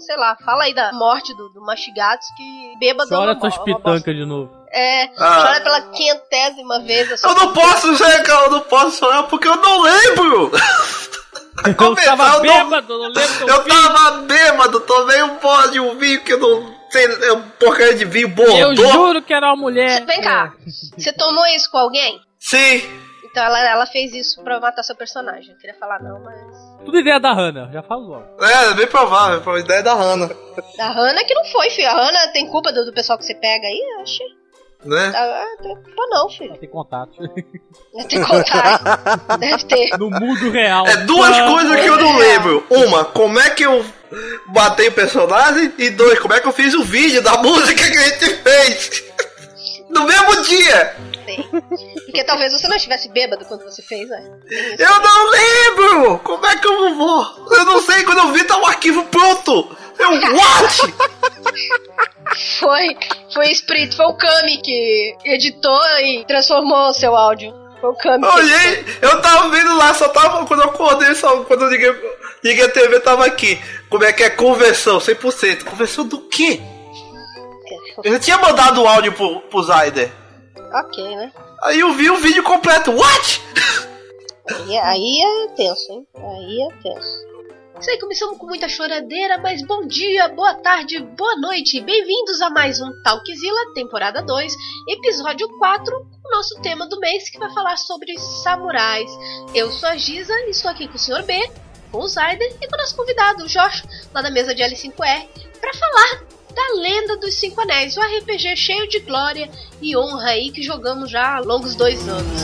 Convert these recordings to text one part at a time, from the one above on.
sei lá, fala aí da morte do, do Machigatsuki bêbado. Chora é tuas pitancas de novo. É, Ah. chora pela quinhentésima vez. essa Eu não posso, Zeca, eu não posso chorar porque eu não lembro! Eu Começar, tava eu não- bêbado, não lembro que eu Eu tava bêbado, tomei um pó de um vinho que eu não sei, é um porcaria de vinho Eu bordô. juro que era uma mulher. Vem cá, você tomou isso com alguém? Sim, Então ela, ela fez isso pra matar seu personagem. Eu queria falar não, mas. Tudo ideia da Hannah, já falou. é, bem provável, foi a ideia da Hannah, A Hannah que não foi, filho. A Hannah tem culpa do, do pessoal que você pega aí? Eu achei. né? Ah, ah, tem culpa não, filho. Tem contato. Deve ter contato. Deve ter. No mundo real. É duas coisas que eu não lembro. Uma, como é que eu matei o personagem? E dois, como é que eu fiz o vídeo da música que a gente fez? No mesmo dia! Tem. Porque talvez você não estivesse bêbado quando você fez, né? Isso. Eu não lembro! Como é que eu vou? Eu não sei, quando eu vi tá o arquivo pronto! Eu, what? Foi, foi o Espírito, foi o Kami que editou e transformou o seu áudio. Foi o Kami. Olhei, eu tava vendo lá, só tava, quando eu acordei, só quando eu liguei, liguei a TV, tava aqui. Como é que é conversão? 100%. Conversão do quê? editou. Eu já tinha mandado o áudio pro, pro Zayder. Ok, né? Aí eu vi o vídeo completo. What? Aí, aí é tenso, hein? Aí é tenso. Isso aí, começamos com muita choradeira, mas bom dia, boa tarde, boa noite. Bem-vindos a mais um Talkzilla, temporada 2, episódio 4, o nosso tema do mês que vai falar sobre samurais. Eu sou a Giza e estou aqui com o Sr. B, com o Zayder e com o nosso convidado, o Josh, lá da mesa de L5R, para falar da Lenda dos Cinco Anéis, um RPG cheio de glória e honra aí que jogamos já há longos dois anos.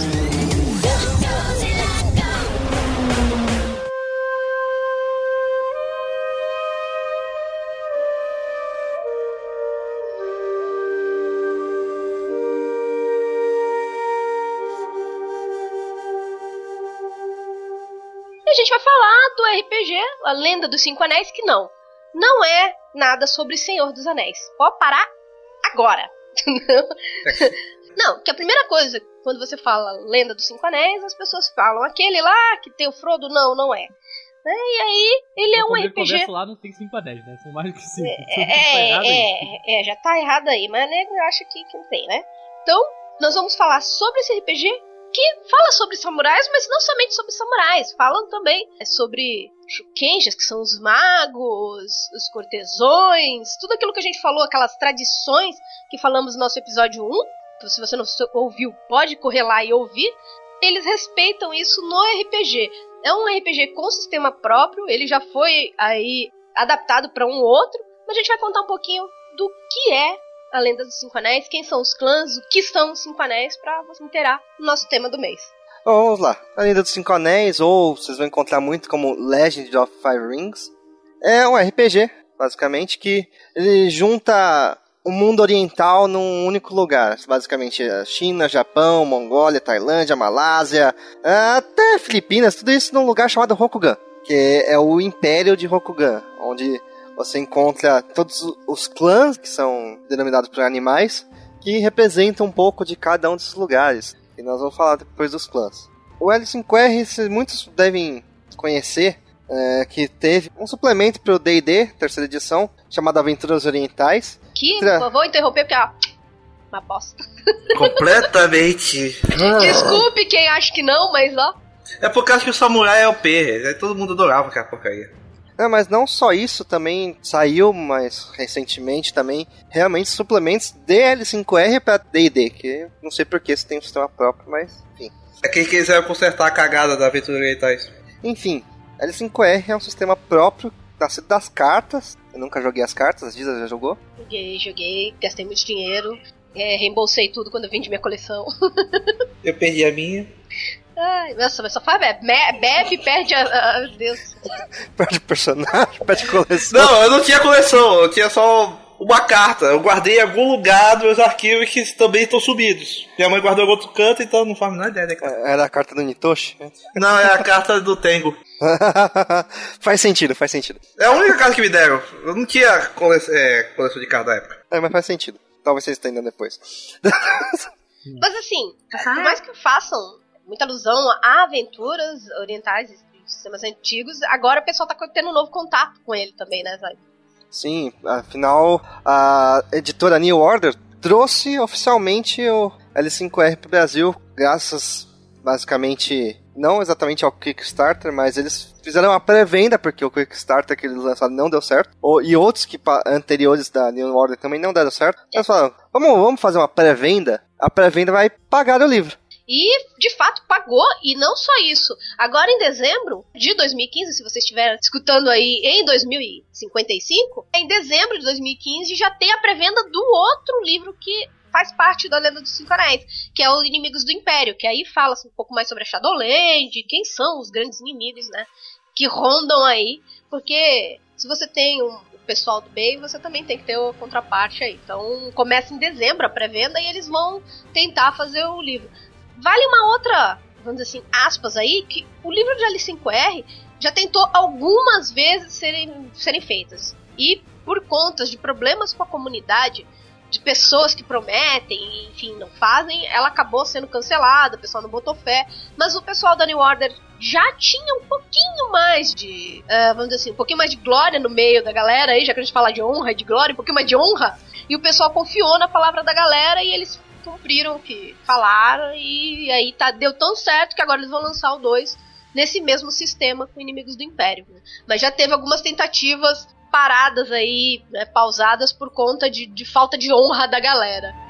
E a gente vai falar do RPG, a Lenda dos Cinco Anéis, que não. Não é nada sobre Senhor dos Anéis. Pode parar agora. não, que a primeira coisa, quando você fala Lenda dos Cinco Anéis, as pessoas falam aquele lá que tem o Frodo. Não, não é. Né? E aí, ele é um Quando ele RPG. começa lá não tem 5 anéis, né? São mais do que 5. tá É, é, é, já tá errado aí, mas nego acha que, que não tem, né? Então, nós vamos falar sobre esse RPG que fala sobre samurais, mas não somente sobre samurais, falam também é, sobre shukenjas, que são os magos, os cortesões, tudo aquilo que a gente falou, aquelas tradições que falamos no nosso episódio 1. que Se você não ouviu, pode correr lá e ouvir. Eles respeitam isso no RPG. É um RPG com sistema próprio, ele já foi aí adaptado para um outro, mas a gente vai contar um pouquinho do que é a Lenda dos Cinco Anéis, quem são os clãs, o que são os Cinco Anéis, pra você inteirar o nosso tema do mês. Vamos lá. A Lenda dos Cinco Anéis, ou vocês vão encontrar muito como Legend of Five Rings, é um RPG, basicamente, que ele junta o mundo oriental num único lugar. Basicamente, a China, Japão, Mongólia, Tailândia, Malásia, até Filipinas, tudo isso num lugar chamado Rokugan, que é o Império de Rokugan, onde você encontra todos os clãs, que são denominados por animais, que representam um pouco de cada um desses lugares. E nós vamos falar depois dos clãs. O L5R, se muitos devem conhecer, é, que teve um suplemento para o D&D, terceira edição, chamado Aventuras Orientais. Que Tra- eu vou interromper porque, ó, uma bosta. Completamente. Desculpe quem acha que não, mas ó. É por causa que o samurai é o P. Aí todo mundo adorava aquela porcaria. É, mas não só isso, também saiu, mas recentemente também, realmente suplementos DL5R para D&D, que não sei porque se tem um sistema próprio, mas enfim. É quem quiser consertar a cagada da aventura orientais. Enfim, L5R é um sistema próprio, nascido das cartas. Eu nunca joguei as cartas, a Giza já jogou. Joguei, joguei, gastei muito dinheiro, é, reembolsei tudo quando eu vendi minha coleção. Eu perdi a minha. Ai, nossa, mas só faz bebe. Bebe, perde a. a- Deus. Perde personagem, perde coleção. Não, eu não tinha coleção, eu tinha só uma carta. Eu guardei em algum lugar dos meus arquivos que também estão subidos. Minha mãe guardou em outro canto, então não faço nada ideia, né, cara? Era a carta do Nitoshi? Não, é a carta do Tengo. faz sentido, faz sentido. É a única carta que me deram. Eu não tinha cole... é, coleção de carta da época. É, mas faz sentido. Talvez vocês entendam depois. Mas assim, por mais que façam muita alusão a aventuras orientais e sistemas antigos, agora o pessoal tá tendo um novo contato com ele também, né, Zay? Sim, afinal, a editora New Order trouxe oficialmente o L5R para o Brasil, graças basicamente não exatamente ao Kickstarter, mas eles fizeram uma pré-venda, porque o Kickstarter que eles lançaram não deu certo, e outros que anteriores da New Order também não deram certo. Eles falaram, vamos, vamos fazer uma pré-venda, a pré-venda vai pagar o livro. E, de fato, pagou. E não só isso. Agora, em dezembro de 2015, se você estiver escutando aí em 2055, em dezembro de 2015 já tem a pré-venda do outro livro que faz parte da Lenda dos Cinco Anéis, que é o Inimigos do Império, que aí fala um pouco mais sobre a Shadowland, quem são os grandes inimigos, né, que rondam aí, porque se você tem um pessoal do bem, você também tem que ter a contraparte aí. Então, começa em dezembro a pré-venda e eles vão tentar fazer o livro. Vale uma outra, vamos dizer assim, aspas aí, que o livro de L5R já tentou algumas vezes serem, serem feitas. E por conta de problemas com a comunidade, de pessoas que prometem, enfim, não fazem, ela acabou sendo cancelada, o pessoal não botou fé, mas o pessoal da New Order já tinha um pouquinho mais de, uh, vamos dizer assim, um pouquinho mais de glória no meio da galera aí, já que a gente fala de honra, de glória, um pouquinho mais de honra, e o pessoal confiou na palavra da galera e eles cumpriram o que falaram e aí tá, deu tão certo que agora eles vão lançar o 2 nesse mesmo sistema com Inimigos do Império. Né? Mas já teve algumas tentativas paradas aí, né, pausadas por conta de, de falta de honra da galera.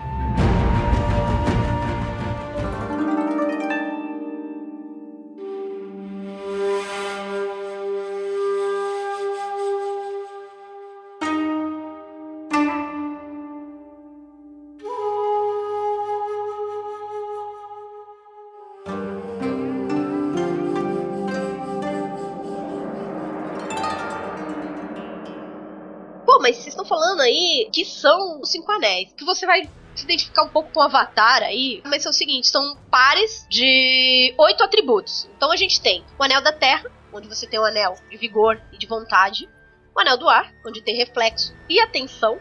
Falando aí que são os cinco anéis, que você vai se identificar um pouco com o Avatar aí, mas é o seguinte, são pares de oito atributos. Então a gente tem o Anel da Terra, onde você tem o anel de vigor e de vontade, o Anel do Ar, onde tem reflexo e atenção,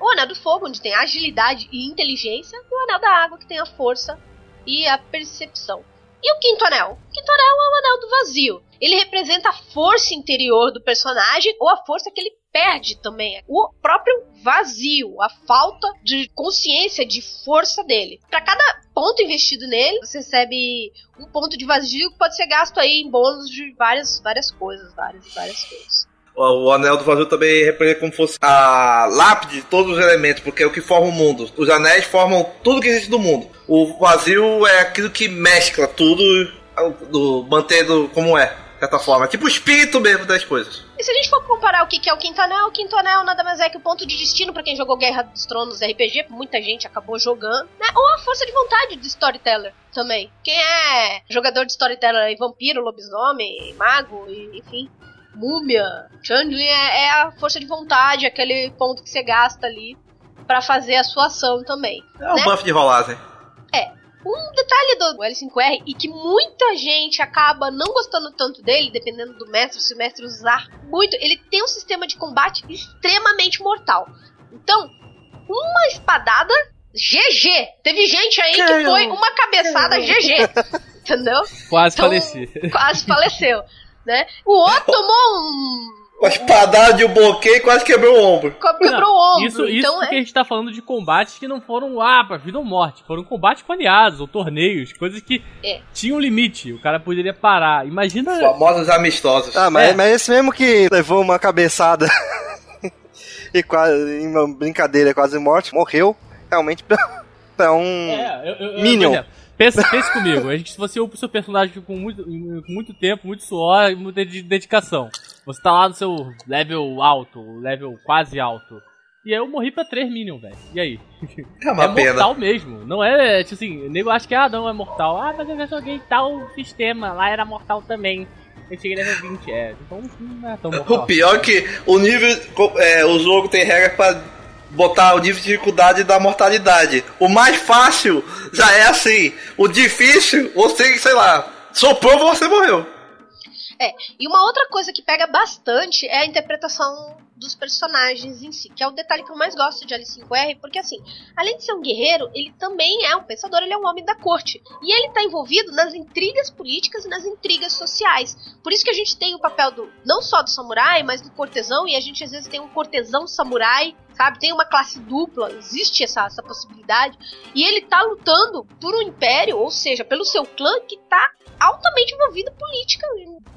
o Anel do Fogo, onde tem agilidade e inteligência, e o Anel da Água, que tem a força e a percepção. E o quinto anel? O quinto anel é o anel do vazio. Ele representa a força interior do personagem ou a força que ele perde também o próprio vazio, a falta de consciência, de força dele. Para cada ponto investido nele, você recebe um ponto de vazio que pode ser gasto aí em bônus de várias, várias coisas, várias, várias coisas. O anel do vazio também representa como fosse a lápide de todos os elementos, porque é o que forma o mundo. Os anéis formam tudo que existe no mundo. O vazio é aquilo que mescla tudo, do, mantendo como é certa forma. Tipo o espírito mesmo das coisas. E se a gente for comparar o que é o Quinto Anel, o Quinto Anel nada mais é que o ponto de destino para quem jogou Guerra dos Tronos RPG, muita gente acabou jogando, né? Ou a força de vontade de Storyteller também. Quem é jogador de Storyteller vampiro, lobisomem, mago, e, enfim, múmia, Chandling é, é a força de vontade, aquele ponto que você gasta ali para fazer a sua ação também. É né? um buff de rolagem. É, um detalhe do L5R e que muita gente acaba não gostando tanto dele, dependendo do mestre, se o mestre usar muito, ele tem um sistema de combate extremamente mortal. Então, uma espadada, GG. Teve gente aí que foi uma cabeçada GG. Entendeu? Quase então, faleci. Quase faleceu. Né? O outro tomou um uma espadada de um bloqueio quase quebrou o ombro. Quebrou não, o ombro. Isso, isso então porque é... a gente tá falando de combates que não foram, ah, pra vida ou morte. Foram combates com aliados ou torneios, coisas que é. tinham limite. O cara poderia parar. Imagina. Famosos amistosos. Ah, mas, é. mas esse mesmo que levou uma cabeçada e quase, em uma brincadeira, quase morte, morreu realmente pra, pra um é, eu, eu, Minion. Eu, Pensa, pense comigo, a gente, se você upa o seu personagem com muito, com muito tempo, muito suor e muita dedicação. Você tá lá no seu level alto, level quase alto. E aí eu morri pra 3 Minions, velho. E aí? É uma é pena. mortal mesmo. Não é, tipo assim, o nego acha que, ah, não, é mortal. Ah, mas eu já joguei tal sistema, lá era mortal também. Eu cheguei level 20, é. Então não é tão mortal. O pior é que o nível, é, o jogo tem regra pra botar o nível de dificuldade da mortalidade. O mais fácil já é assim. O difícil, você, sei lá, soprou, você morreu. É, e uma outra coisa que pega bastante é a interpretação dos personagens em si, que é o detalhe que eu mais gosto de L5R, porque assim, além de ser um guerreiro, ele também é um pensador, ele é um homem da corte. E ele está envolvido nas intrigas políticas e nas intrigas sociais. Por isso que a gente tem o papel do não só do samurai, mas do cortesão, e a gente às vezes tem um cortesão samurai, sabe? Tem uma classe dupla, existe essa, essa possibilidade. E ele tá lutando por um império, ou seja, pelo seu clã que tá altamente envolvido política,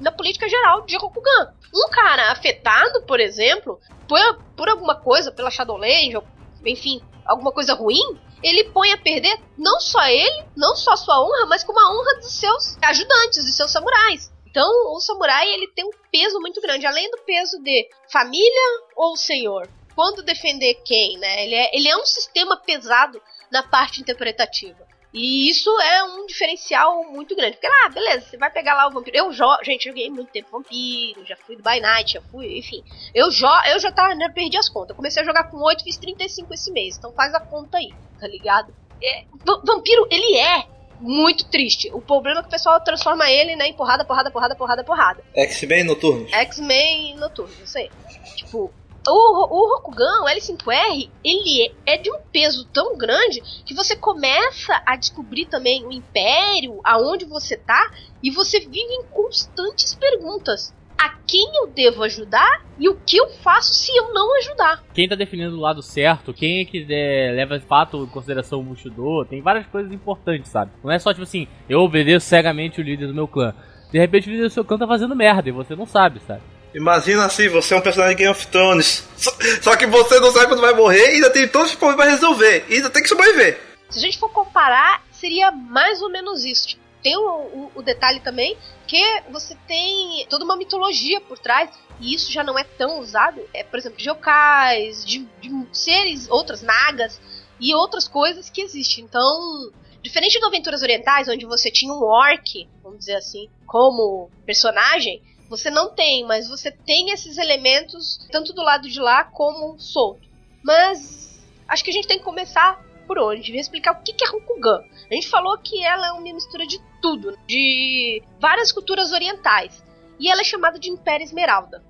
na política geral de Rokugan. Um cara afetado, por exemplo, por, por alguma coisa, pela Shadowlands, enfim, alguma coisa ruim, ele põe a perder não só ele, não só sua honra, mas como a honra dos seus ajudantes, dos seus samurais. Então, o samurai ele tem um peso muito grande, além do peso de família ou senhor. Quando defender quem, né? Ele é, ele é um sistema pesado na parte interpretativa. E isso é um diferencial muito grande. Porque, ah, beleza, você vai pegar lá o vampiro. Eu jogo. Gente, joguei muito tempo vampiro, já fui do By Night, já fui, enfim. Eu, jo eu já tava, né, perdi as contas. Eu comecei a jogar com 8, fiz 35 esse mês. Então faz a conta aí, tá ligado? É, vampiro, ele é muito triste. O problema é que o pessoal transforma ele né, em porrada, porrada, porrada, porrada, porrada. X-Men noturnos. X-Men noturnos, isso aí. Tipo, o, o Rokugan, o L5R, ele é de um peso tão grande que você começa a descobrir também o império, aonde você tá, e você vive em constantes perguntas. A quem eu devo ajudar e o que eu faço se eu não ajudar. Quem tá definindo o lado certo, quem é que é, leva de fato em consideração o Bushido, tem várias coisas importantes, sabe? Não é só tipo assim, eu obedeço cegamente o líder do meu clã. De repente o líder do seu clã tá fazendo merda e você não sabe, sabe? Imagina assim, você é um personagem de Game of Thrones. Só, só, que você não sabe quando vai morrer e ainda tem todos os problemas pra resolver. E ainda tem que sobreviver. Se a gente for comparar, seria mais ou menos isso. Tipo, tem o, o, o, detalhe também que você tem toda uma mitologia por trás. E isso já não é tão usado. É, por exemplo, de yokais, de, de seres, outras nagas e outras coisas que existem. Então, diferente de Aventuras Orientais, onde você tinha um orc, vamos dizer assim, como personagem, você não tem, mas você tem esses elementos tanto do lado de lá como solto. Mas acho que a gente tem que começar por onde? Devia explicar o que é Rokugan. A gente falou que ela é uma mistura de tudo, de várias culturas orientais. E ela é chamada de Império Esmeralda.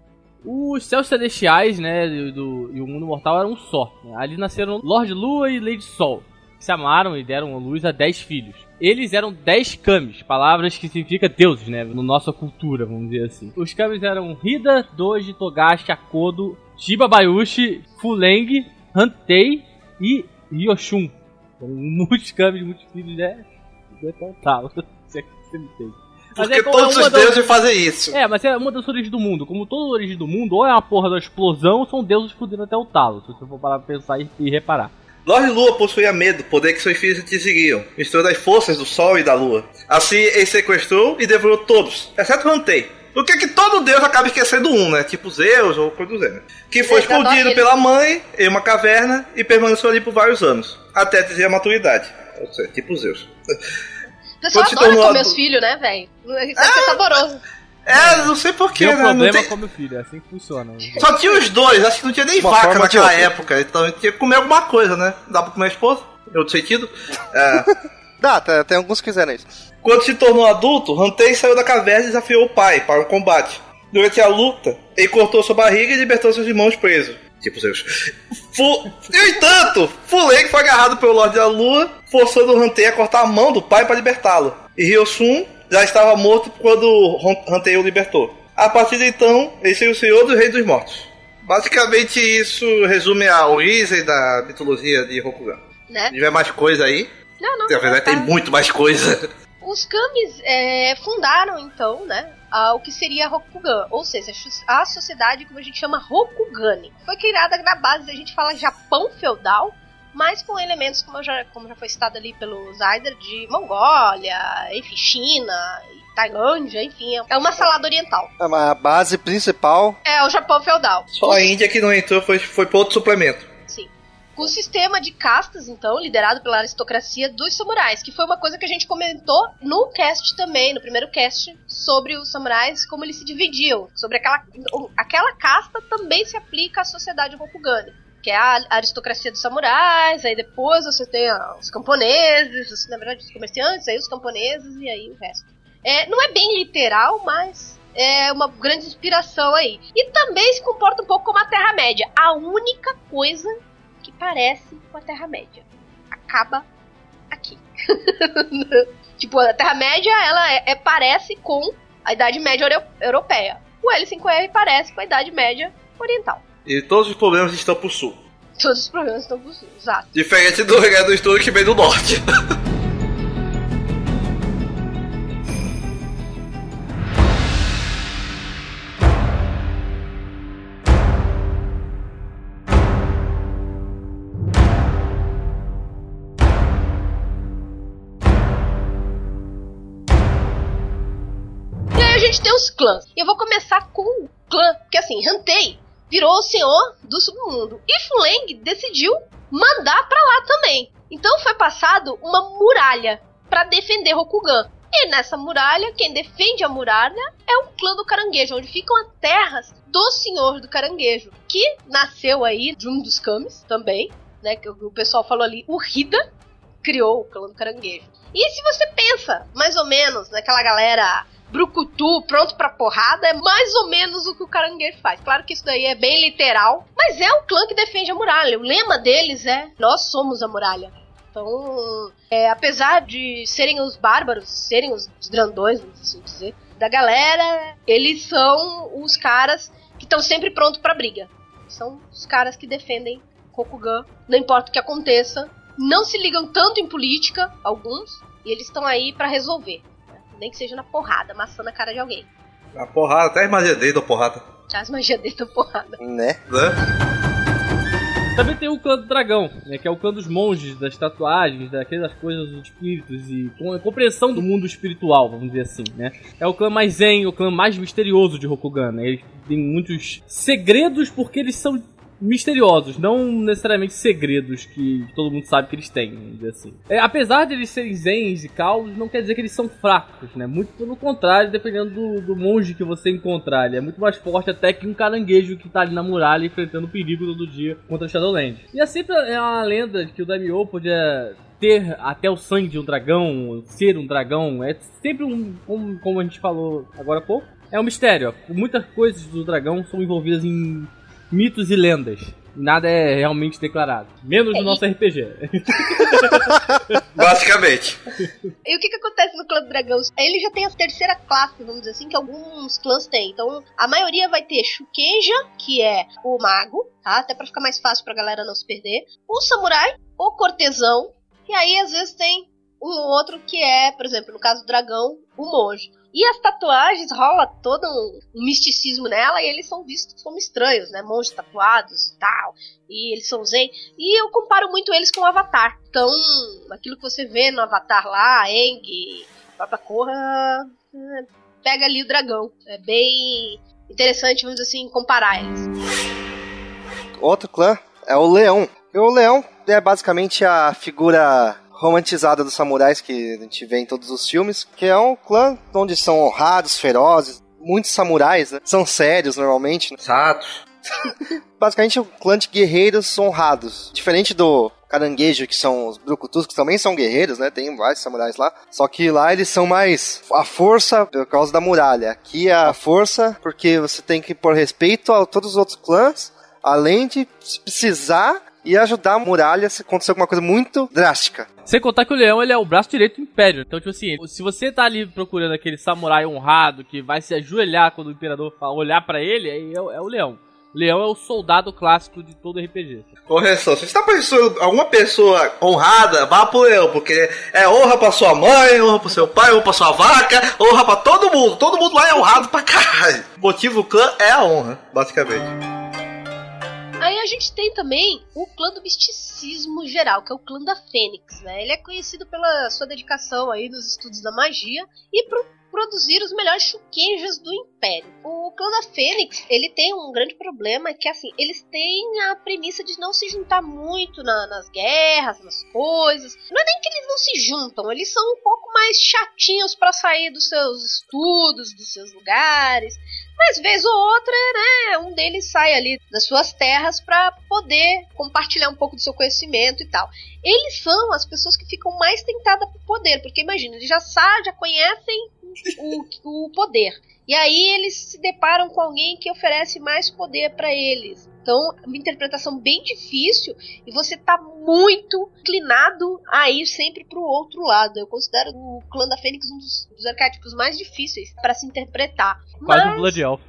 Os céus celestiais, né, do, e o mundo mortal eram um só. Ali nasceram Lorde Lua e Lady Sol, se amaram e deram luz a dez filhos eles eram 10 kamis, palavras que significa deuses, né? Na nossa cultura, vamos dizer assim. Os kamis eram Hida, Doji, Togashi, Akodo, Shiba Bayushi, Fuleng, Hantei e Yoshun. São muitos kamis, muitos filhos, né? Total. Se é que você me entende. Porque é, todos é os deuses das... fazem isso. É, mas é uma das origens do mundo. Como toda origem do mundo, ou é uma porra da explosão, ou são deuses fudendo até o talo. Se você for parar pra pensar e, e reparar. Lorde Lua possuía medo, poder que seus filhos te seguiam, misturando as forças do Sol e da Lua. Assim, ele sequestrou e devorou todos, exceto Hantei. O que é que todo deus acaba esquecendo um, né? Tipo Zeus ou coisa do gênero. Que foi explodido pela mãe em uma caverna e permaneceu ali por vários anos, até atingir a maturidade. Ou seja, tipo Zeus. O pessoal adora comer os filhos, né, velho? Deve ah, ser saboroso. É, não sei porquê, né? problema tem... com meu filho, é assim que funciona. Só tinha os dois, acho que não tinha nem Uma vaca naquela época, então tinha que comer alguma coisa, né? Dá pra comer a esposa? Em outro sentido? É. Dá, tem, tem alguns que fizeram isso. Quando se tornou adulto, Hantei saiu da caverna e desafiou o pai para um combate. Durante a luta, ele cortou sua barriga e libertou seus irmãos presos. Tipo Zeus. Fu... No entanto, Fuleng foi agarrado pelo Lorde da Lua, forçando Hantei a cortar a mão do pai para libertá-lo. E Ryosun já estava morto quando Hantei o libertou. A partir de então, ele seria o Senhor dos Reis dos Mortos. Basicamente, isso resume a origem da mitologia de Rokugan. Né? Se tiver mais coisa aí. Não, não. Na verdade, tem muito mais coisa. Os Kamis é, fundaram, então, né, o que seria Rokugan, ou seja, a sociedade como a gente chama Rokugani. Foi criada na base, a gente fala Japão feudal, mas com elementos, como já, como já foi citado ali pelo Zyder, de Mongólia, enfim, China, Tailândia, enfim, é uma salada oriental. É, a base principal é o Japão feudal. Só a Índia que não entrou foi, foi para outro suplemento. Sim. Com o sistema de castas, então, liderado pela aristocracia dos samurais, que foi uma coisa que a gente comentou no cast também, no primeiro cast, sobre os samurais, como eles se dividiam. Sobre aquela, aquela casta também se aplica à sociedade Rokugani que é a aristocracia dos samurais, aí depois você tem os camponeses, na verdade os comerciantes, aí os camponeses e aí o resto. É, não é bem literal, mas é uma grande inspiração aí. E também se comporta um pouco como a Terra-média. A única coisa que parece com a Terra-média. Acaba aqui. tipo, a Terra-média, ela é, é, parece com a Idade Média Europeia. O L5R parece com a Idade Média Oriental. E todos os problemas estão pro sul. Todos os problemas estão pro sul, exato. Diferente do Rio do Sul que vem do norte. gente tem os clãs. E eu vou começar com o clã, porque assim, Hantei virou o senhor do submundo. E Fuleng decidiu mandar para lá também. Então foi passado uma muralha para defender Rokugan. E nessa muralha, quem defende a muralha é o clã do caranguejo, onde ficam as terras do senhor do caranguejo, que nasceu aí de um dos Kamis também, né? Que o pessoal falou ali, o Hida criou o clã do caranguejo. E se você pensa, mais ou menos, naquela galera brucutu, pronto pra porrada, é mais ou menos o que o caranguejo faz. Claro que isso daí é bem literal, mas é o clã que defende a muralha. O lema deles é: Nós somos a muralha. Então, é, apesar de serem os bárbaros, serem os, grandões, vamos assim dizer, da galera, eles são os caras que estão sempre prontos pra briga. São os caras que defendem Rokugan, não importa o que aconteça. Não se ligam tanto em política, alguns, e eles estão aí para resolver nem que seja na porrada, amassando a cara de alguém. A porrada, até as magias dele da porrada. Já as magias dele da porrada. Né? Né? Também tem o clã do dragão, né, que é o clã dos monges, das tatuagens, daquelas coisas dos espíritos e com a compreensão do mundo espiritual, vamos dizer assim, né? É o clã mais zen, o clã mais misterioso de Rokugan, né? Eles têm muitos segredos porque eles são misteriosos, não necessariamente segredos que todo mundo sabe que eles têm, assim. É, apesar de eles serem zens e caos, não quer dizer que eles são fracos, né? Muito pelo contrário, dependendo do, do monge que você encontrar. Ele é muito mais forte até que um caranguejo que tá ali na muralha enfrentando perigo todo dia contra o Shadowland. E é sempre é uma lenda de que o Daimyo podia ter até o sangue de um dragão, ser um dragão, é sempre um, como, como a gente falou agora há pouco, é um mistério. Muitas coisas do dragão são envolvidas em mitos e lendas. Nada é realmente declarado. Menos no nosso RPG. Basicamente. E o que, que acontece no clã do dragão? Ele já tem a terceira classe, vamos dizer assim, que alguns clãs têm. Então, a maioria vai ter Shukenja, que é o mago, tá? Até pra ficar mais fácil pra galera não se perder. O samurai, o cortesão. E aí, às vezes, tem um outro que é, por exemplo, no caso do dragão, o monge. E as tatuagens rola todo um, misticismo nela e eles são vistos como estranhos, né? Monges tatuados e tal. E eles são zen. E eu comparo muito eles com o Avatar. Então, aquilo que você vê no Avatar lá, Eng, Papa Korra, é, pega ali o dragão. É bem interessante, vamos dizer assim, comparar eles. Outro clã é o Leão. E o Leão é basicamente a figura romantizada dos samurais que a gente vê em todos os filmes, que é um clã onde são honrados, ferozes, muitos samurais, né? São sérios normalmente. Né? Satos. Basicamente é um clã de guerreiros honrados. Diferente do caranguejo, que são os brucutus, que também são guerreiros, né? Tem vários samurais lá. Só que lá eles são mais a força por causa da muralha. Aqui é a força porque você tem que pôr respeito a todos os outros clãs, além de se precisar e ajudar a muralha se acontecer alguma coisa muito drástica. Sem contar que o leão ele é o braço direito do império. Então, tipo assim, se você tá ali procurando aquele samurai honrado que vai se ajoelhar quando o imperador olhar para ele, aí é, é, o leão. O leão é o soldado clássico de todo RPG. Correção, se você tá pensando alguma pessoa honrada, vá pro leão, porque é honra pra sua mãe, honra pro seu pai, honra pra sua vaca, honra pra todo mundo. Todo mundo lá é honrado pra caralho. O motivo clã é a honra, basicamente. Aí a gente tem também o clã do misticismo geral, que é o clã da Fênix, né? Ele é conhecido pela sua dedicação aí nos estudos da magia e por produzir os melhores chuquinhos do Império. O clã da Fênix, ele tem um grande problema que assim, eles têm a premissa de não se juntar muito na, nas guerras, nas coisas. Não é nem que eles não se juntam, eles são um pouco mais chatinhos para sair dos seus estudos, dos seus lugares. Mas vez ou outra, né, um deles sai ali das suas terras para poder compartilhar um pouco do seu conhecimento e tal. Eles são as pessoas que ficam mais tentadas por poder, porque imagina, eles já sabem, já conhecem o, o poder. E aí eles se deparam com alguém que oferece mais poder para eles. Então, uma interpretação bem difícil e você tá muito inclinado a ir sempre pro outro lado. Eu considero o clã da Fênix um dos, dos arquétipos mais difíceis para se interpretar. Quase Mas, um Blood Elf.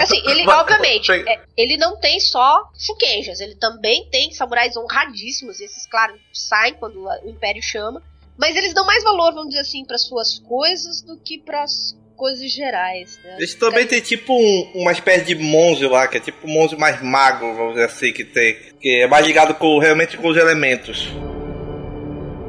Assim, ele, obviamente, é, ele não tem só Shukenjas, ele também tem samurais honradíssimos, e esses, claro, saem quando o Império chama. Mas eles dão mais valor, vamos dizer assim, para suas coisas do que para as coisas gerais. Né? Eles também tem tipo um- uma espécie de monge lá, que é tipo um monge mais mago, vamos dizer assim, que tem. Que é mais ligado com, realmente com os elementos.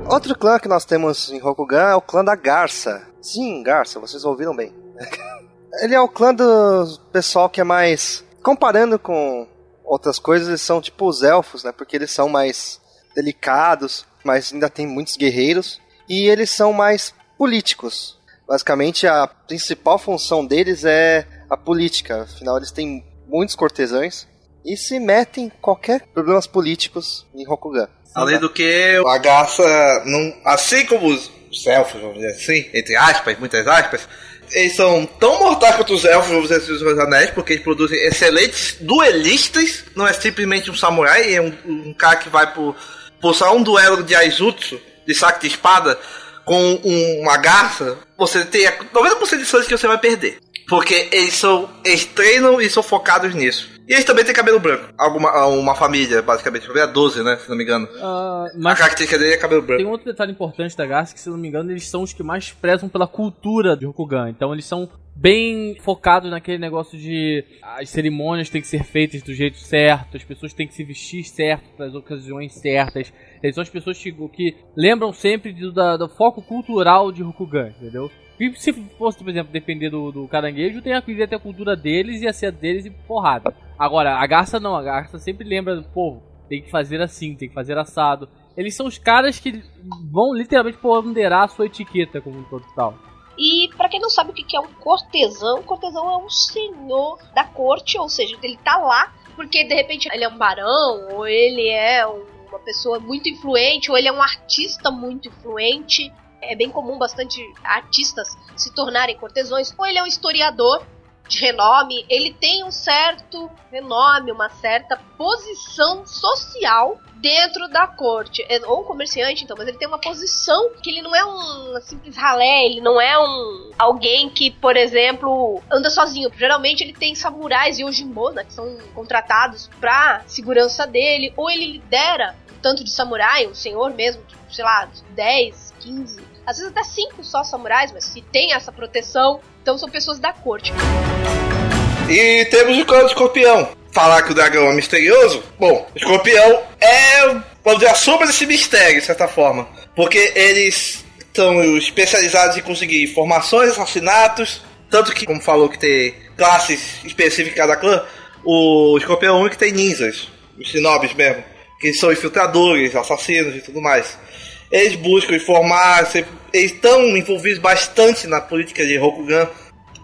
Outro clã que nós temos em Rokugan é o clã da Garça. Sim, Garça, vocês ouviram bem. Ele é o clã do pessoal que é mais. Comparando com outras coisas, eles são tipo os elfos, né? Porque eles são mais delicados, mas ainda tem muitos guerreiros. E eles são mais políticos. Basicamente, a principal função deles é a política. Afinal, eles têm muitos cortesãos e se metem em qualquer problemas políticos em Rokugan. Além do que, a garça, não, assim como os os elfos, vamos dizer assim, entre aspas, muitas aspas, eles são tão mortais quanto os elfos, vamos dizer assim, os anéis, porque eles produzem excelentes duelistas, não é simplesmente um samurai, é um, um cara que vai por, pulsar um duelo de Aizutsu, de saque de espada, com um- uma garça, você tem a 90% de chance que você vai perder. Porque eles são. Eles treinam e são focados nisso. E eles também têm cabelo branco. Alguma uma família, basicamente. Família 12, né? Se não me engano. Ah, A mas característica dele é cabelo branco. tem outro detalhe importante da Garça que, se não me engano, eles são os que mais prezam pela cultura de Rokugan. Então eles são bem focados naquele negócio de as cerimônias têm que ser feitas do jeito certo, as pessoas têm que se vestir certo para as ocasiões certas. Eles são as pessoas que, que lembram sempre do, da- do foco cultural de Rokugan, entendeu? E se fosse, por exemplo, depender do, do caranguejo, tem a, ia ter a cultura deles e a ser deles e porrada. Agora, a garça não, a garça sempre lembra, pô, tem que fazer assim, tem que fazer assado. Eles são os caras que vão literalmente ponderar a sua etiqueta como um todo tal. E pra quem não sabe o que é um cortesão, cortesão é um senhor da corte, ou seja, ele tá lá porque de repente ele é um barão, ou ele é um- uma pessoa muito influente, ou ele é um artista muito influente. É bem comum bastante artistas se tornarem cortesões, ou ele é um historiador de renome, ele tem um certo renome, uma certa posição social dentro da corte. É, ou um comerciante, então, mas ele tem uma posição que ele não é um simples ralé, ele não é um alguém que, por exemplo, anda sozinho. Geralmente ele tem samurais e ojimbo, né, que são contratados pra segurança dele, ou ele lidera um tanto de samurai, um senhor mesmo, tipo, sei lá, 10, 15, às vezes até 5 só samurais, mas que tem essa proteção, então são pessoas da corte. E temos o clã escorpião. Falar que o dragão é misterioso? Bom, o escorpião é, vamos dizer, a sombra desse mistério, de certa forma. Porque eles estão especializados em conseguir informações, assassinatos. Tanto que, como falou que tem classes específicas cada clã, o escorpião é o único que tem ninjas, os sinobis mesmo. Que são infiltradores, assassinos e tudo mais. Eles buscam informar, eles estão envolvidos bastante na política de Rokugan.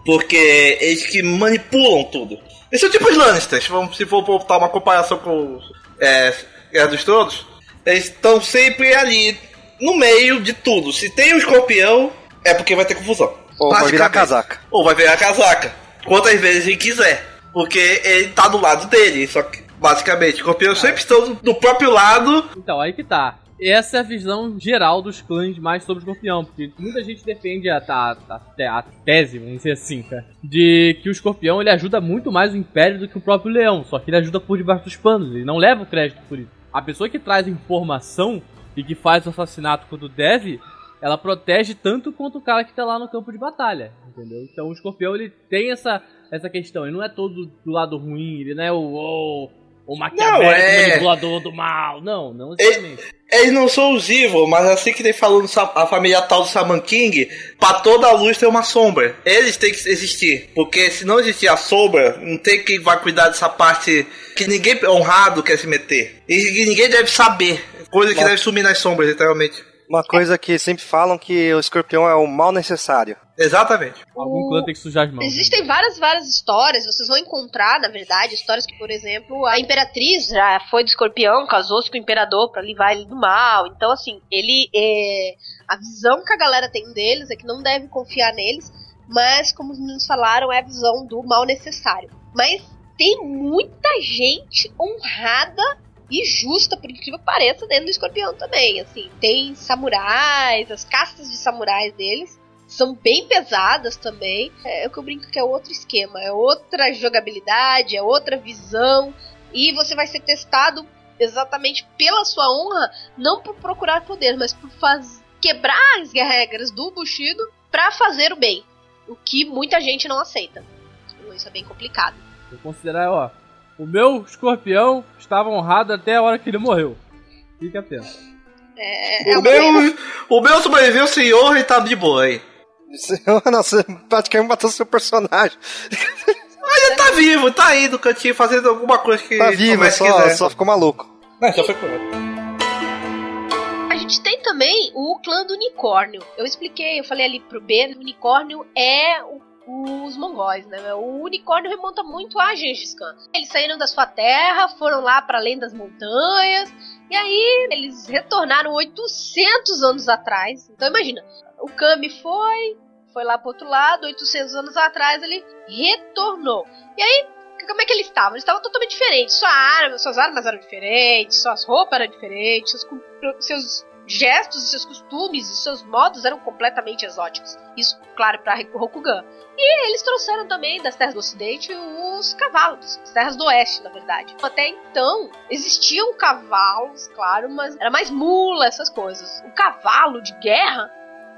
Porque eles que manipulam tudo. Eles são tipo os Lannisters, vamos, se for botar uma comparação com é, Guerra dos Tronos. Eles estão sempre ali, no meio de tudo. Se tem um escorpião, é porque vai ter confusão. Ou vai virar casaca. Ou vai virar casaca. Quantas vezes ele quiser. Porque ele tá do lado dele. Só que, basicamente, escorpiões sempre estão do próprio lado. Então, aí que tá. Essa é a visão geral dos clãs mais sobre o escorpião, porque muita gente defende a, a, a, a tese, vamos dizer assim, cara, de que o escorpião ele ajuda muito mais o império do que o próprio leão, só que ele ajuda por debaixo dos panos, ele não leva o crédito por isso. A pessoa que traz informação e que faz o assassinato quando deve, ela protege tanto quanto o cara que tá lá no campo de batalha, entendeu? Então o escorpião ele tem essa, essa questão, ele não é todo do lado ruim, ele não é o, o, o maquiavélico é. manipulador do mal, não, não necessariamente. Eles não são os evil, mas assim que nem falou no Sa- a família tal do Saman King, pra toda a luz tem uma sombra. Eles têm que existir. Porque se não existir a sombra, não tem quem vai cuidar dessa parte que ninguém honrado quer se meter. E que ninguém deve saber. Coisa que Mas- deve sumir nas sombras, literalmente. Uma coisa que sempre falam que o escorpião é o mal necessário. Exatamente. Algum O- clã tem que sujar as mãos. Existem várias, várias histórias, vocês vão encontrar, na verdade, histórias que, por exemplo, a imperatriz já foi do escorpião, casou-se com o imperador pra livrar ele do mal. Então, assim, ele. É, a visão que a galera tem deles é que não deve confiar neles, mas, como os meninos falaram, é a visão do mal necessário. Mas tem muita gente honrada e justa, por incrível que pareça, dentro do escorpião também. Assim, tem samurais, as castas de samurais deles são bem pesadas também. É o que eu brinco que é outro esquema, é outra jogabilidade, é outra visão. E você vai ser testado exatamente pela sua honra, não por procurar poder, mas por faz... quebrar as regras do Bushido pra fazer o bem. O que muita gente não aceita. Isso é bem complicado. Vou considerar, ó. O meu escorpião estava honrado até a hora que ele morreu. Fique atento. É, é o, pena. meu, o meu sobreviveu sem honra e tá de boa aí. Nossa, praticamente matou seu personagem. Ele tá vivo, tá aí no cantinho fazendo alguma coisa que Tá vivo, só, quiser. só ficou maluco. Não, só foi correto. A gente tem também o clã do unicórnio. Eu expliquei, eu falei ali pro B, o unicórnio é o- os mongóis, né? O unicórnio remonta muito a Gengis Khan. Eles saíram da sua terra, foram lá para além das montanhas, e aí eles retornaram 800 anos atrás. Então imagina, o Kami foi, foi lá pro outro lado, 800 anos atrás ele retornou. E aí, como é que eles estavam? Eles estavam totalmente diferentes. Sua arma, suas armas eram diferentes, suas roupas eram diferentes, seus, seus gestos, seus costumes e seus modos eram completamente exóticos. Isso, claro, para Rokugan. E eles trouxeram também das terras do ocidente os cavalos, as terras do oeste, na verdade. Até então, existiam cavalos, claro, mas era mais mula, essas coisas. O cavalo de guerra,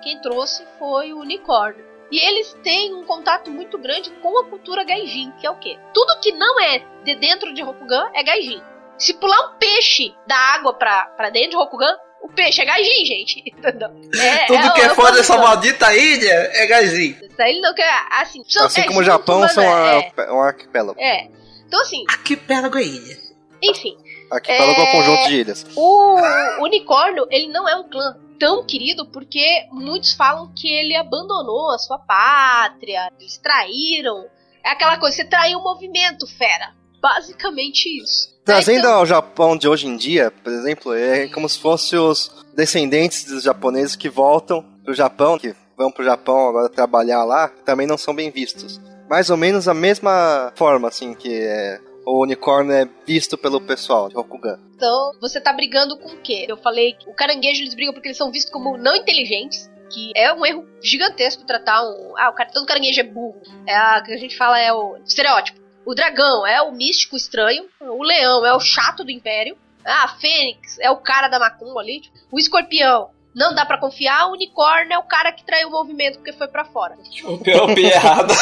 quem trouxe foi o unicórnio. E eles têm um contato muito grande com a cultura gaijin, que é o quê? Tudo que não é de dentro de Rokugan é gaijin. Se pular um peixe da água pra dentro de Rokugan, o peixe é gaijin, gente. Entendeu? É, Tudo que é, o fora dessa maldita ilha é gaizinho. Isso aí não quer. Assim, são- Assim é como o Japão são é, a- um arquipélago. é. Então, assim, Arquipélago é ilha. enfim. Arquipélago é um É. conjunto de ilhas. O unicórnio, ele não é um clã tão querido porque muitos falam que ele abandonou a sua pátria, eles traíram. É aquela coisa, você traiu o movimento, fera. Basicamente isso. Trazendo Então, ao Japão de hoje em dia, por exemplo, é como se fossem os descendentes dos japoneses que voltam pro Japão, que vão pro Japão agora trabalhar lá, também não são bem vistos. Mais ou menos a mesma forma, assim, que é, o unicórnio é visto pelo pessoal de Rokugan. Então, você tá brigando com o quê? Eu falei que o caranguejo eles brigam porque eles são vistos como não inteligentes. Que é um erro gigantesco tratar um. Ah, o cara, todo caranguejo é burro. É a que a gente fala é o estereótipo. O dragão é o místico estranho. O leão é o chato do império. Ah, a fênix é o cara da macumba ali. tipo, O escorpião não dá pra confiar. O unicórnio é o cara que traiu o movimento porque foi pra fora. O pior errado.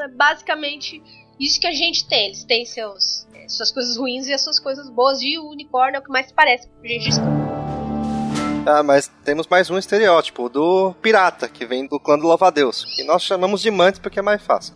É basicamente isso que a gente tem. Eles têm seus, eh, suas coisas ruins e as suas coisas boas. E o unicórnio é o que mais parece com o Gengis Khan. Ah, mas temos mais um estereótipo, o do pirata, que vem do clã do Louva-a-Deus. Que nós chamamos de mantis porque é mais fácil.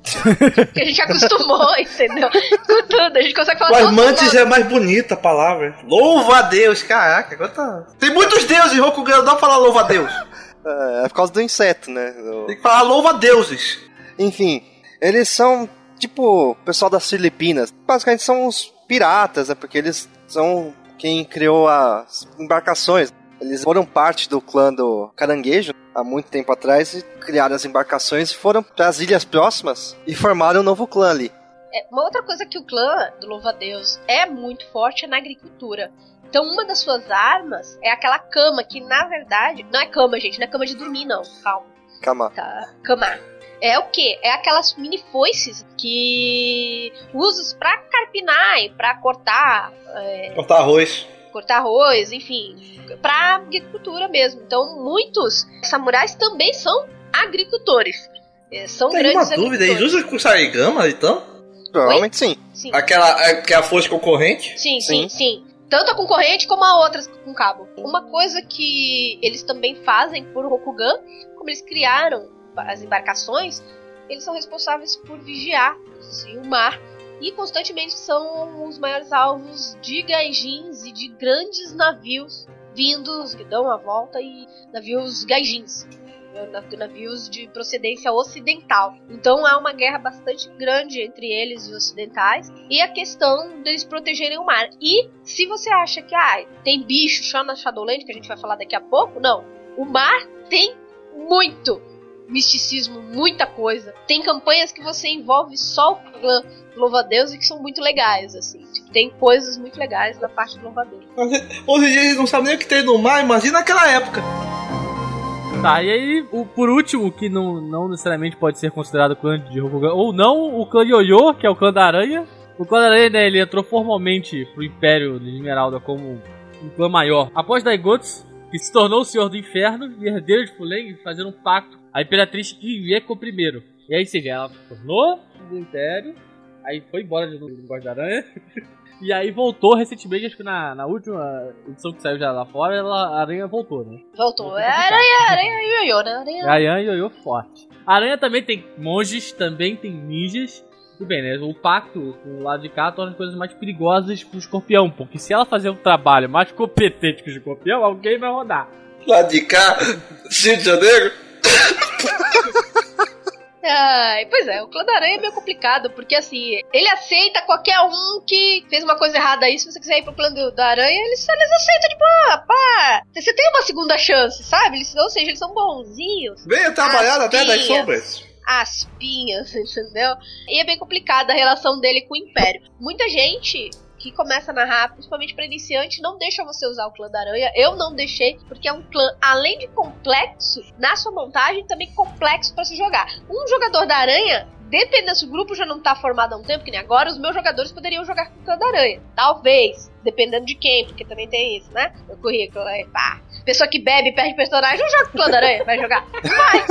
Que a gente acostumou, entendeu? Com tudo. A gente consegue falar Mas mantis é mais bonita a palavra. Louva a Deus, caraca. Agora tá... Tem muitos deuses em Rokugan, não dá pra falar louva a Deus. É, é por causa do inseto, né? Do- Tem que falar louva a deuses. Enfim, eles são tipo o pessoal das Filipinas. Basicamente são os piratas, né? Porque eles são quem criou as embarcações. Eles foram parte do clã do Caranguejo há muito tempo atrás e criaram as embarcações e foram para as ilhas próximas e formaram um novo clã ali. É, uma outra coisa que o clã do Louva-a-Deus é muito forte é na agricultura. Então, uma das suas armas é aquela cama, que na verdade. Não é cama, gente, não é cama de dormir, não. Calma. Calma. Tá. Cama. É o quê? É aquelas mini foices que usas pra carpinar e pra cortar é, Cortar arroz. Cortar arroz, enfim, pra agricultura mesmo. Então, muitos samurais também são agricultores. É, São Tem grandes uma dúvida, eles usam com sarigama então? Provavelmente sim. Sim. Aquela que é a força concorrente? Sim, sim, Sim. sim. Tanto a concorrente como a outras com cabo. Uma coisa que eles também fazem por Rokugan, como eles criaram as embarcações, eles são responsáveis por vigiar assim, o mar e constantemente são os maiores alvos de gaijins e de grandes navios vindos, que dão a volta, e navios gaijins. Navios de procedência ocidental. Então há uma guerra bastante grande entre eles e os ocidentais. E a questão deles protegerem o mar. E se você acha que ah, tem bicho só na Shadowland, que a gente vai falar daqui a pouco, não. O mar tem muito misticismo, muita coisa. Tem campanhas que você envolve só o clã louva-a-Deus e que são muito legais, assim. Tipo, tem coisas muito legais na parte do louva-a-Deus. Hoje em dia eles não sabem nem o que tem no mar, imagina naquela época. Tá, e aí, o, por último, que não, não necessariamente pode ser considerado clã de Rokugan, ou não, o clã Yoyo, que é o clã da aranha. O clã da aranha, né, ele entrou formalmente pro Império de Esmeralda como um clã maior. Após Daigots, que se tornou o Senhor do Inferno e herdeiro de Fuleng, fazendo um pacto a Imperatriz Iveco primeiro. E aí, seja, ela tornou do Império, aí foi embora de novo do da Aranha. E aí voltou recentemente, acho que na, na última edição que saiu já lá fora, ela, a aranha voltou, né? Voltou. É aranha, aranha e ioiô, né? Aranha. Aranha e ioiô forte. A aranha também tem monges, também tem ninjas. Tudo bem, né? O pacto do lado de cá torna as coisas mais perigosas pro escorpião, porque se ela fazer um trabalho mais competente que o escorpião, alguém vai rodar. Lá de cá, Rio de Janeiro. Ai, pois é, o clã da aranha é meio complicado, porque assim, ele aceita qualquer um que fez uma coisa errada aí. Se você quiser ir pro clã do, da aranha, eles, eles aceitam, tipo, ah, pá, você tem uma segunda chance, sabe? Eles, ou seja, eles são bonzinhos. Venha trabalhar na Terra das Sombras aspinhas, entendeu? E é bem complicada a relação dele com o Império. Muita gente que começa a narrar, principalmente para iniciante, não deixa você usar o clã da aranha. Eu não deixei, porque é um clã, além de complexo, na sua montagem, também complexo para se jogar. Um jogador da aranha dependendo se o grupo já não tá formado há um tempo, que nem agora, os meus jogadores poderiam jogar com o clã da aranha. Talvez, dependendo de quem, porque também tem isso, né? O currículo aí, pá. Pessoa que bebe e perde personagem, não joga com o clã da aranha, vai jogar. Vai.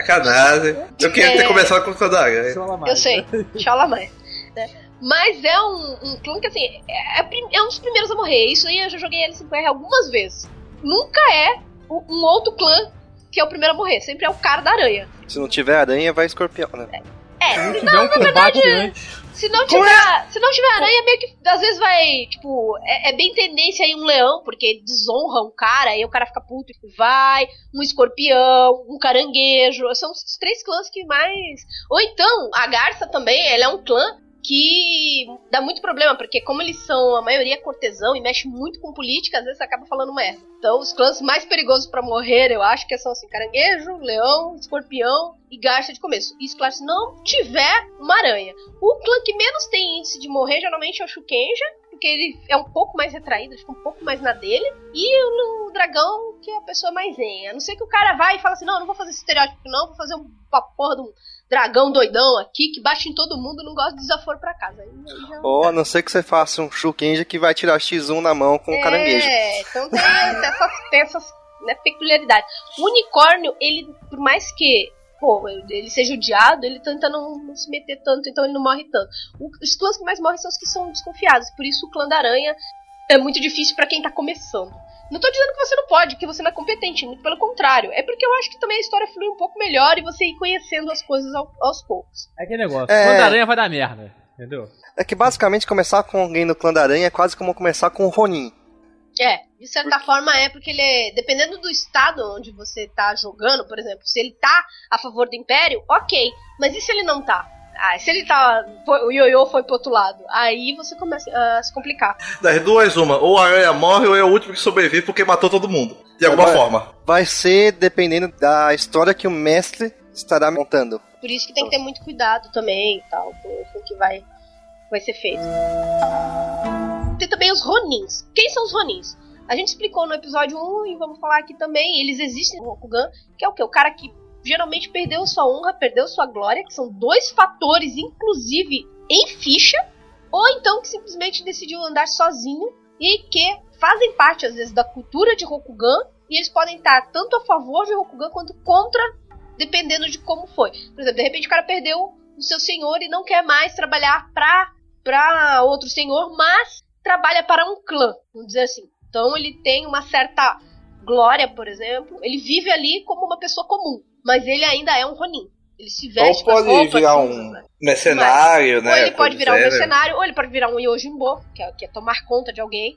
Sacanagem. Eu queria ter é... começado com o clã da aranha. Eu sei, chola mais. Né? Mas é um, um clã que, assim, é, é, um dos primeiros a morrer. Isso aí eu já joguei L5R algumas vezes. Nunca é um outro clã que é o primeiro a morrer. Sempre é o cara da aranha. Se não tiver aranha, vai escorpião, né? É, se não, na verdade. Se não, tiver, se não tiver aranha, meio que às vezes vai, tipo, é, é, bem tendência aí um leão, porque desonra um cara, aí o cara fica puto e vai, um escorpião, um caranguejo, são os três clãs que mais. Ou então, a garça também, ela é um clã que dá muito problema, porque como eles são a maioria cortesão e mexe muito com política, às vezes acaba falando merda. Então, os clãs mais perigosos para morrer, eu acho que são assim: caranguejo, leão, escorpião e garça de começo. Isso, claro, se não tiver uma aranha. O clã que menos tem índice de morrer geralmente é o Shukenja, porque ele é um pouco mais retraído, fica um pouco mais na dele. E o, o dragão, que é a pessoa mais zen. A não ser que o cara vai e fala assim: não, não vou fazer esse estereótipo, não, vou fazer uma porra de um dragão doidão aqui que bate em todo mundo não gosta de desaforo pra casa. Ou a não ser que você faça um Shukenja que vai tirar X1 na mão com o é, caranguejo. É, então tem essas, tem essas né, peculiaridades. O unicórnio, ele, por mais que pô, ele seja odiado, ele tenta não, não, se meter tanto, então ele não morre tanto. Os clãs que mais morrem são os que são desconfiados, por isso o clã da aranha é muito difícil para quem tá começando. Não tô dizendo que você não pode, que você não é competente, muito pelo contrário. É porque eu acho que também a história flui um pouco melhor e você ir conhecendo as coisas ao, aos poucos. É aquele negócio, é... clã da aranha vai dar merda, entendeu? É que basicamente começar com alguém no clã da aranha é quase como começar com o Ronin. É, de certa porque... forma é porque ele é. Dependendo do estado onde você tá jogando, por exemplo, se ele tá a favor do Império, ok. Mas e se ele não tá? Ah, se ele tá. O ioiô foi pro outro lado. Aí você começa a se complicar. Das duas, uma. Ou a aranha morre ou é o último que sobrevive porque matou todo mundo. De alguma vai, forma. Vai ser dependendo da história que o mestre estará montando. Por isso que tem que ter muito cuidado também e tal, com o que vai, vai ser feito. Tem também os Ronins. Quem são os Ronins? A gente explicou no episódio 1 e vamos falar aqui também. Eles existem no Rokugan, que é o que? O cara que geralmente perdeu sua honra, perdeu sua glória, que são dois fatores, inclusive, em ficha, ou então que simplesmente decidiu andar sozinho e que fazem parte, às vezes, da cultura de Rokugan, e eles podem estar tanto a favor de Rokugan quanto contra, dependendo de como foi. Por exemplo, de repente o cara perdeu o seu senhor e não quer mais trabalhar para para outro senhor, mas trabalha para um clã, vamos dizer assim. Então ele tem uma certa glória, por exemplo, ele vive ali como uma pessoa comum mas ele ainda é um Ronin. Ele se veste ou pode virar um mercenário, mas, né? Ou ele pode virar um mercenário, ou ele pode virar um Yojimbo, que é, que é tomar conta de alguém.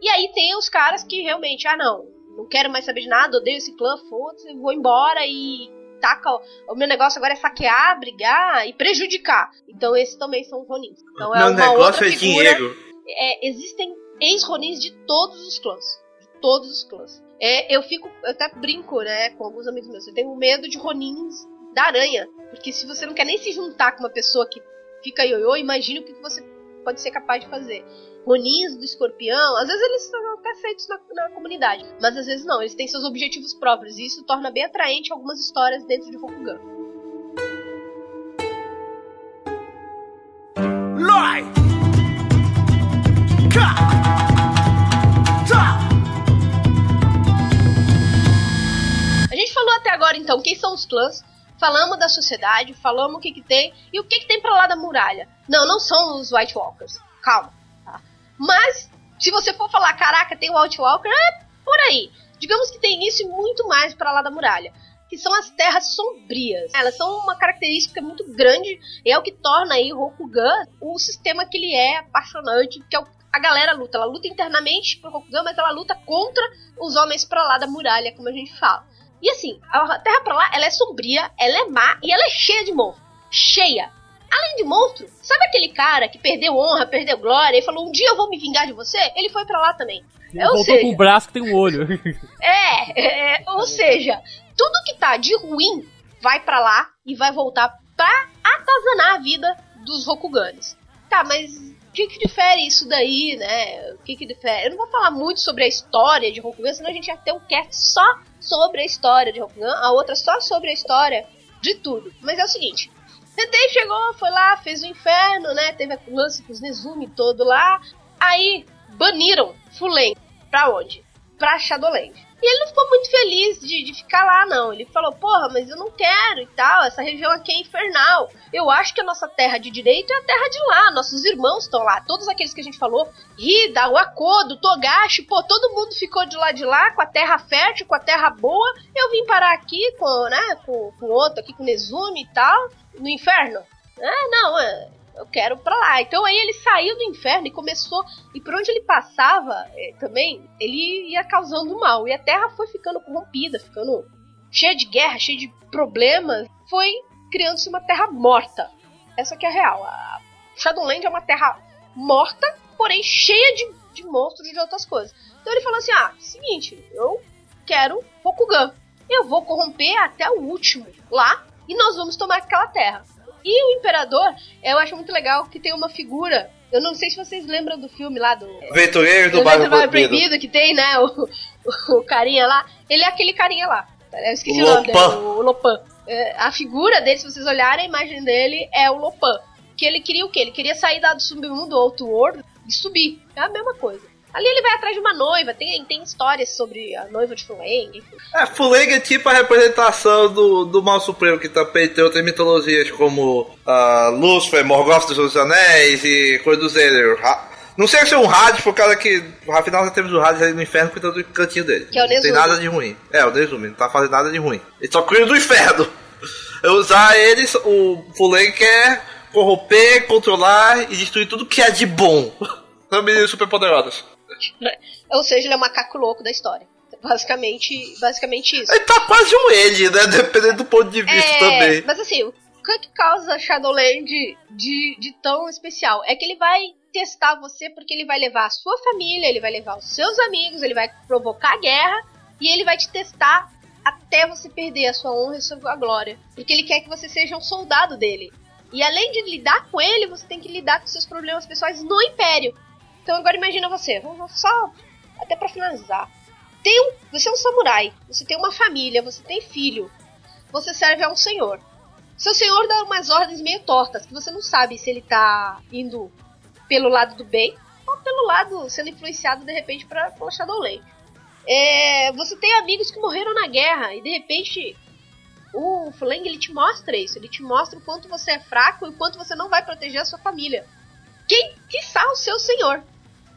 E aí tem os caras que realmente, ah não, não quero mais saber de nada, odeio esse clã, foda-se, vou embora e taca. O meu negócio agora é saquear, brigar e prejudicar. Então esses também são Ronins. Então é Meu uma negócio outra é figura. dinheiro. É, existem ex-Ronins de todos os clãs. De todos os clãs. É, eu fico, eu até brinco, né, com alguns amigos meus. Eu tenho medo de Ronins da aranha. Porque se você não quer nem se juntar com uma pessoa que fica ioiô, imagine o que você pode ser capaz de fazer. Ronins do escorpião, às vezes eles são até feitos na, na comunidade, mas às vezes não, eles têm seus objetivos próprios, e isso torna bem atraente algumas histórias dentro de Rokugan. Falamos da sociedade, falamos o que, que tem e o que, que tem pra lá da muralha. Não, não são os White Walkers, calma. tá? Mas, se você for falar, caraca, tem o White Walker, é por aí. Digamos que tem isso e muito mais pra lá da muralha. Que são as terras sombrias. Elas são uma característica muito grande e é o que torna aí o Rokugan o sistema que ele é apaixonante, que é o a galera luta, ela luta internamente pro Rokugan, mas ela luta contra os homens pra lá da muralha, como a gente fala. E assim, a Terra pra lá, ela é sombria, ela é má e ela é cheia de monstros. Cheia. Além de monstro, sabe aquele cara que perdeu honra, perdeu glória e falou: um dia eu vou me vingar de você? Ele foi pra lá também. Ele Ou voltou seja- com o braço que tem um olho. É, é, ou seja, tudo que tá de ruim vai pra lá e vai voltar pra atazanar a vida dos Rokuganes. Tá, mas o que que difere isso daí, né? O que que difere? Eu não vou falar muito sobre a história de Rokugan, senão a gente ia ter um cast só sobre a história de Rokugan, a outra só sobre a história de tudo. Mas é o seguinte, Tentei chegou, foi lá, fez o inferno, né? Teve o lance com os Nezumi todo lá. Aí baniram Fulen. Pra onde? Pra Shadowland. E ele não ficou muito feliz de, de ficar lá, não. Ele falou, porra, mas eu não quero e tal. Essa região aqui é infernal. Eu acho que a nossa terra de direito é a terra de lá. Nossos irmãos estão lá. Todos aqueles que a gente falou. Rida, o Akodo, Togashi. Pô, todo mundo ficou de lá de lá com a terra fértil, com a terra boa. Eu vim parar aqui com, né, com, outro aqui, com Nezumi e tal. No inferno. Ah, não, é, eu quero pra lá. Então aí ele saiu do inferno e começou. E por onde ele passava eh, também, ele ia causando mal. E a terra foi ficando corrompida, ficando cheia de guerra, cheia de problemas. Foi criando-se uma terra morta. Essa que é a real. A Shadowland é uma terra morta, porém cheia de, de monstros e de outras coisas. Então ele falou assim: ah, seguinte, eu quero Rokugan. Eu vou corromper até o último lá e nós vamos tomar aquela terra. E o imperador, eu acho muito legal que tem uma figura. Eu não sei se vocês lembram do filme lá do. Aventureiros do Bairro Proibido. Proibido que tem, né? O, o carinha lá. Ele é aquele carinha lá. Eu esqueci O o, nome dele, o Lopan. É, a figura dele, se vocês olharem, a imagem dele é o Lopan. Que ele queria o quê? Ele queria sair da do submundo, Outworld, e subir. É a mesma coisa. Ali ele vai atrás de uma noiva, tem, tem histórias sobre a noiva de Fuleng. É, Fuleg é tipo a representação do, do mal supremo que também tem outras mitologias como ah, Lúcifer, Morgoth dos Anéis e coisa do. Ra- Não sei se é um rádio, por causa que afinal nós temos o rádio ali no inferno cuidando do cantinho dele. Que é o não tem Nezumi. nada de ruim. É, o Nezumi, não tá fazendo nada de ruim. Ele só cuida do inferno. Eu usar eles, o Fuleg quer corromper, controlar e destruir tudo que é de bom. São meninas super Ou seja, ele é o macaco louco da história. Basicamente, basicamente isso. Ele tá quase um ele, né? Dependendo do ponto de vista É, também. Mas assim, o que, que causa Shadowland de, de tão especial? É que ele vai testar você porque ele vai levar a sua família, ele vai levar os seus amigos, ele vai provocar guerra e ele vai te testar até você perder a sua honra e a sua glória. Porque ele quer que você seja um soldado dele. E além de lidar com ele, você tem que lidar com seus problemas pessoais no Império. Então agora imagina você, vamos só até pra finalizar. Tem um, você é um samurai, você tem uma família, você tem filho, você serve a um senhor. Seu senhor dá umas ordens meio tortas, que você não sabe se ele tá indo pelo lado do bem ou pelo lado sendo influenciado de repente pra, pela Shadowland. É, você tem amigos que morreram na guerra e de repente o Fleng ele te mostra isso, ele te mostra o quanto você é fraco e o quanto você não vai proteger a sua família. Quem quiçá o seu senhor.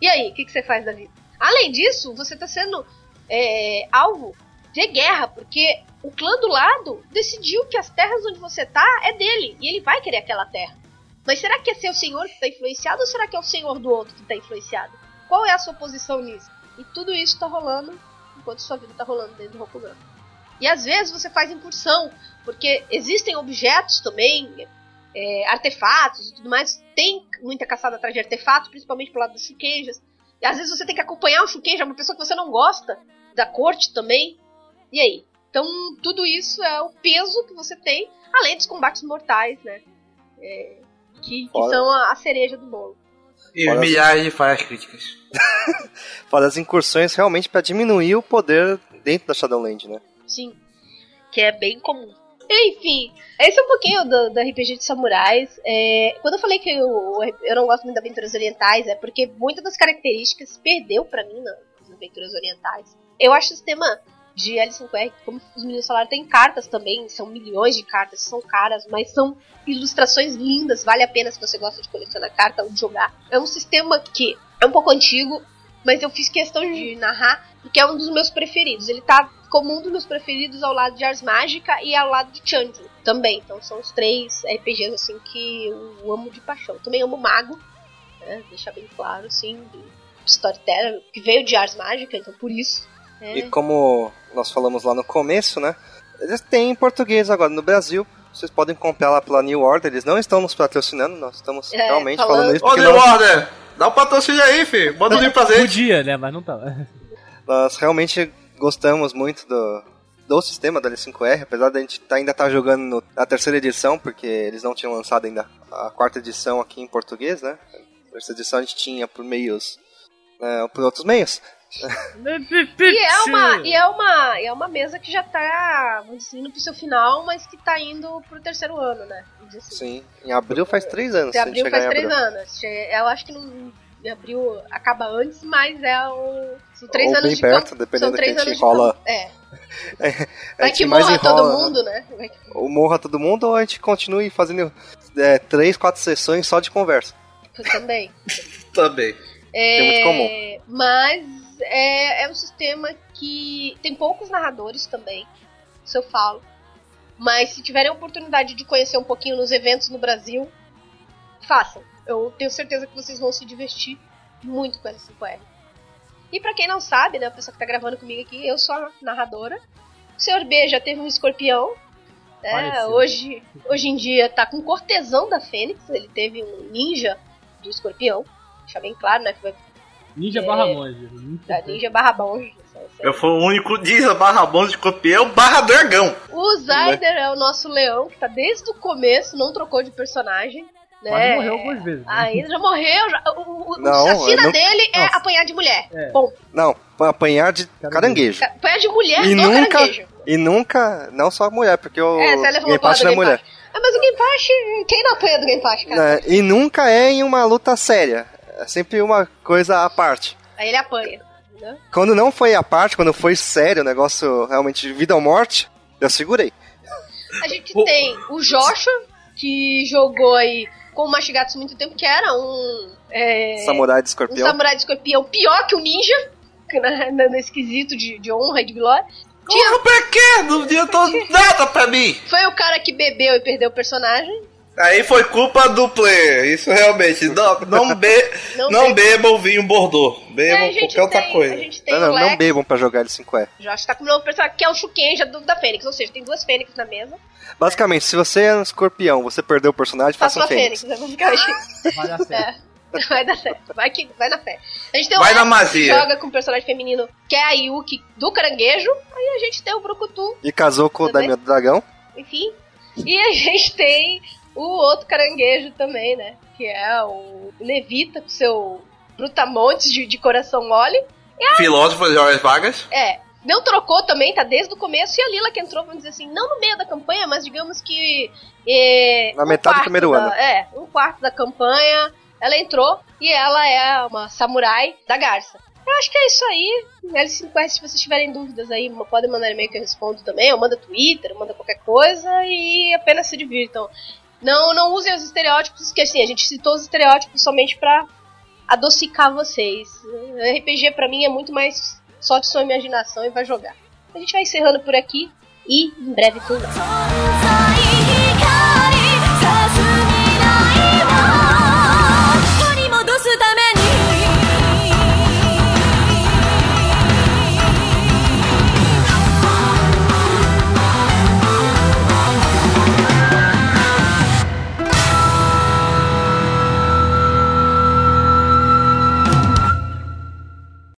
E aí, o que, que você faz da vida? Além disso, você tá sendo é, alvo de guerra, porque o clã do lado decidiu que as terras onde você tá é dele, e ele vai querer aquela terra. Mas será que é seu senhor que tá influenciado ou será que é o senhor do outro que tá influenciado? Qual é a sua posição nisso? E tudo isso tá rolando enquanto sua vida tá rolando dentro do Rokugan. E às vezes você faz incursão, porque existem objetos também, é, artefatos e tudo mais. Tem muita caçada atrás de artefatos, principalmente pro lado dos Shukeijas. E às vezes você tem que acompanhar o Shukeija, uma pessoa que você não gosta, da corte também. E aí? Então, tudo isso é o peso que você tem, além dos combates mortais, né? É, que, que são a, a, cereja do bolo. E Fora milhares as... de falhas críticas. Fora as incursões realmente para diminuir o poder dentro da Shadowland, né? Sim. Que é bem comum. Enfim, esse é um pouquinho do, do RPG de samurais. É, quando eu falei que eu, eu não gosto muito de aventuras orientais, é porque muitas das características perdeu para mim nas aventuras orientais. Eu acho o sistema de L5R, como os meninos falaram, tem cartas também, são milhões de cartas, são caras, mas são ilustrações lindas, vale a pena se você gosta de colecionar carta ou de jogar. É um sistema que é um pouco antigo, mas eu fiz questão de narrar porque é um dos meus preferidos. Ele tá como um dos meus preferidos ao lado de Ars Mágica e ao lado de Chandra também. Então são os três RPGs assim que eu amo de paixão. Também amo Mago, né? deixar bem claro, assim, de Storyteller, que veio de Ars Mágica, então por isso é. E como nós falamos lá no começo, né? Eles têm em português agora no Brasil. Vocês podem comprar lá pela New Order. Eles não estão nos patrocinando, nós estamos é, realmente falando, falando isso. Ô, New nós... Order! Dá um patrocínio aí, filho. Manda um livro pra gente. Podia, né? Mas não tá. Nós realmente gostamos muito do, do sistema da L5R, apesar de a gente tá, ainda estar tá jogando no, na terceira edição, porque eles não tinham lançado ainda a quarta edição aqui em português, né? A terceira edição a gente tinha por meios. É, por outros meios e é uma e é uma é uma mesa que já tá indo pro seu final, mas que tá indo pro terceiro ano, né? Assim. Sim, em abril faz três anos. Em abril faz três abril. anos. Eu acho que não em abril acaba antes, mas é o são três Ou anos bem de perto, campo, dependendo do que a gente rola. É. é. Vai que morra todo mundo, né? né? Ou morra todo mundo, ou a gente continue fazendo é, três, quatro sessões só de conversa. também. também. É, é muito comum. Mas é, é um sistema que tem poucos narradores também, se eu falo. Mas se tiverem a oportunidade de conhecer um pouquinho nos eventos no Brasil, façam. Eu tenho certeza que vocês vão se divertir muito com L5R. E para quem não sabe, né, a pessoa que tá gravando comigo aqui, eu sou a narradora. O Sr. B já teve um escorpião. Né, hoje, hoje em dia tá com cortesão da Fênix, ele teve um ninja do escorpião. Deixa bem claro, né, que vai Ninja é, barra monge. Da ninja barra monge. Eu fui o único ninja barra monge campeão barra dragão. O Zyder é o nosso leão que tá desde o começo, não trocou de personagem. Né? Quase morreu algumas vezes. Né? Ainda já morreu. Já, o, o, não, a sina não... dele é Nossa. apanhar de mulher. É. Bom. Não, apanhar de caranguejo. Apanhar de mulher e nunca, caranguejo. E nunca, não só mulher, porque o é, Game Pass é mulher. Ah, mas o Game Pass, quem não apanha do Game Pass, cara? É, e nunca é em uma luta séria. É sempre uma coisa à parte. Aí ele apanha. Né? Quando não foi à parte, quando foi sério, o negócio realmente de vida ou morte, eu segurei. A gente tem o Joshua, que jogou aí com o Mashigatsu muito tempo, que era um. É, samurai de escorpião. Um samurai de escorpião pior que o ninja, no, no esquisito de, de honra e de glória. Tinha... Honra pra quê? Não adiantou nada pra mim! Foi o cara que bebeu e perdeu o personagem. Aí foi culpa do player, isso realmente. Não, não, be, não, não bebam vinho Bordeaux. Bebam é, qualquer outra coisa. não, não, não bebam pra jogar de 5E. Josh tá com o novo personagem, que é o Shukenja do, da Fênix. Ou seja, tem duas Fênix na mesa. Basicamente, se você é um escorpião, você perdeu o personagem, faça um Fênix. Fênix. É vai dar certo. É, vai dar certo. Vai, que, vai na fé. A gente tem vai na que joga com um personagem feminino, que é a Yuki do caranguejo. Aí a gente tem o Brucutu. E casou com o Damião do Dragão. Enfim. E a gente tem o outro caranguejo também, né? Que é o Levita com seu brutamontes de, de coração mole. A... Filósofo de horas vagas. É. Não trocou também, tá desde o começo. E a Lila que entrou, vamos dizer assim, não no meio da campanha, mas digamos que. É, Na um metade do primeiro da, ano. É, um quarto da campanha. Ela entrou e ela é uma samurai da garça. Eu acho que é isso aí. L5S, se vocês tiverem dúvidas aí, podem mandar e-mail que eu respondo também. Ou manda Twitter, ou manda qualquer coisa. E apenas se divirtam. Não, não usem os estereótipos, que assim, a gente citou os estereótipos somente pra adocicar vocês. RPG para mim é muito mais solte sua imaginação e vai jogar. A gente vai encerrando por aqui e em breve tudo.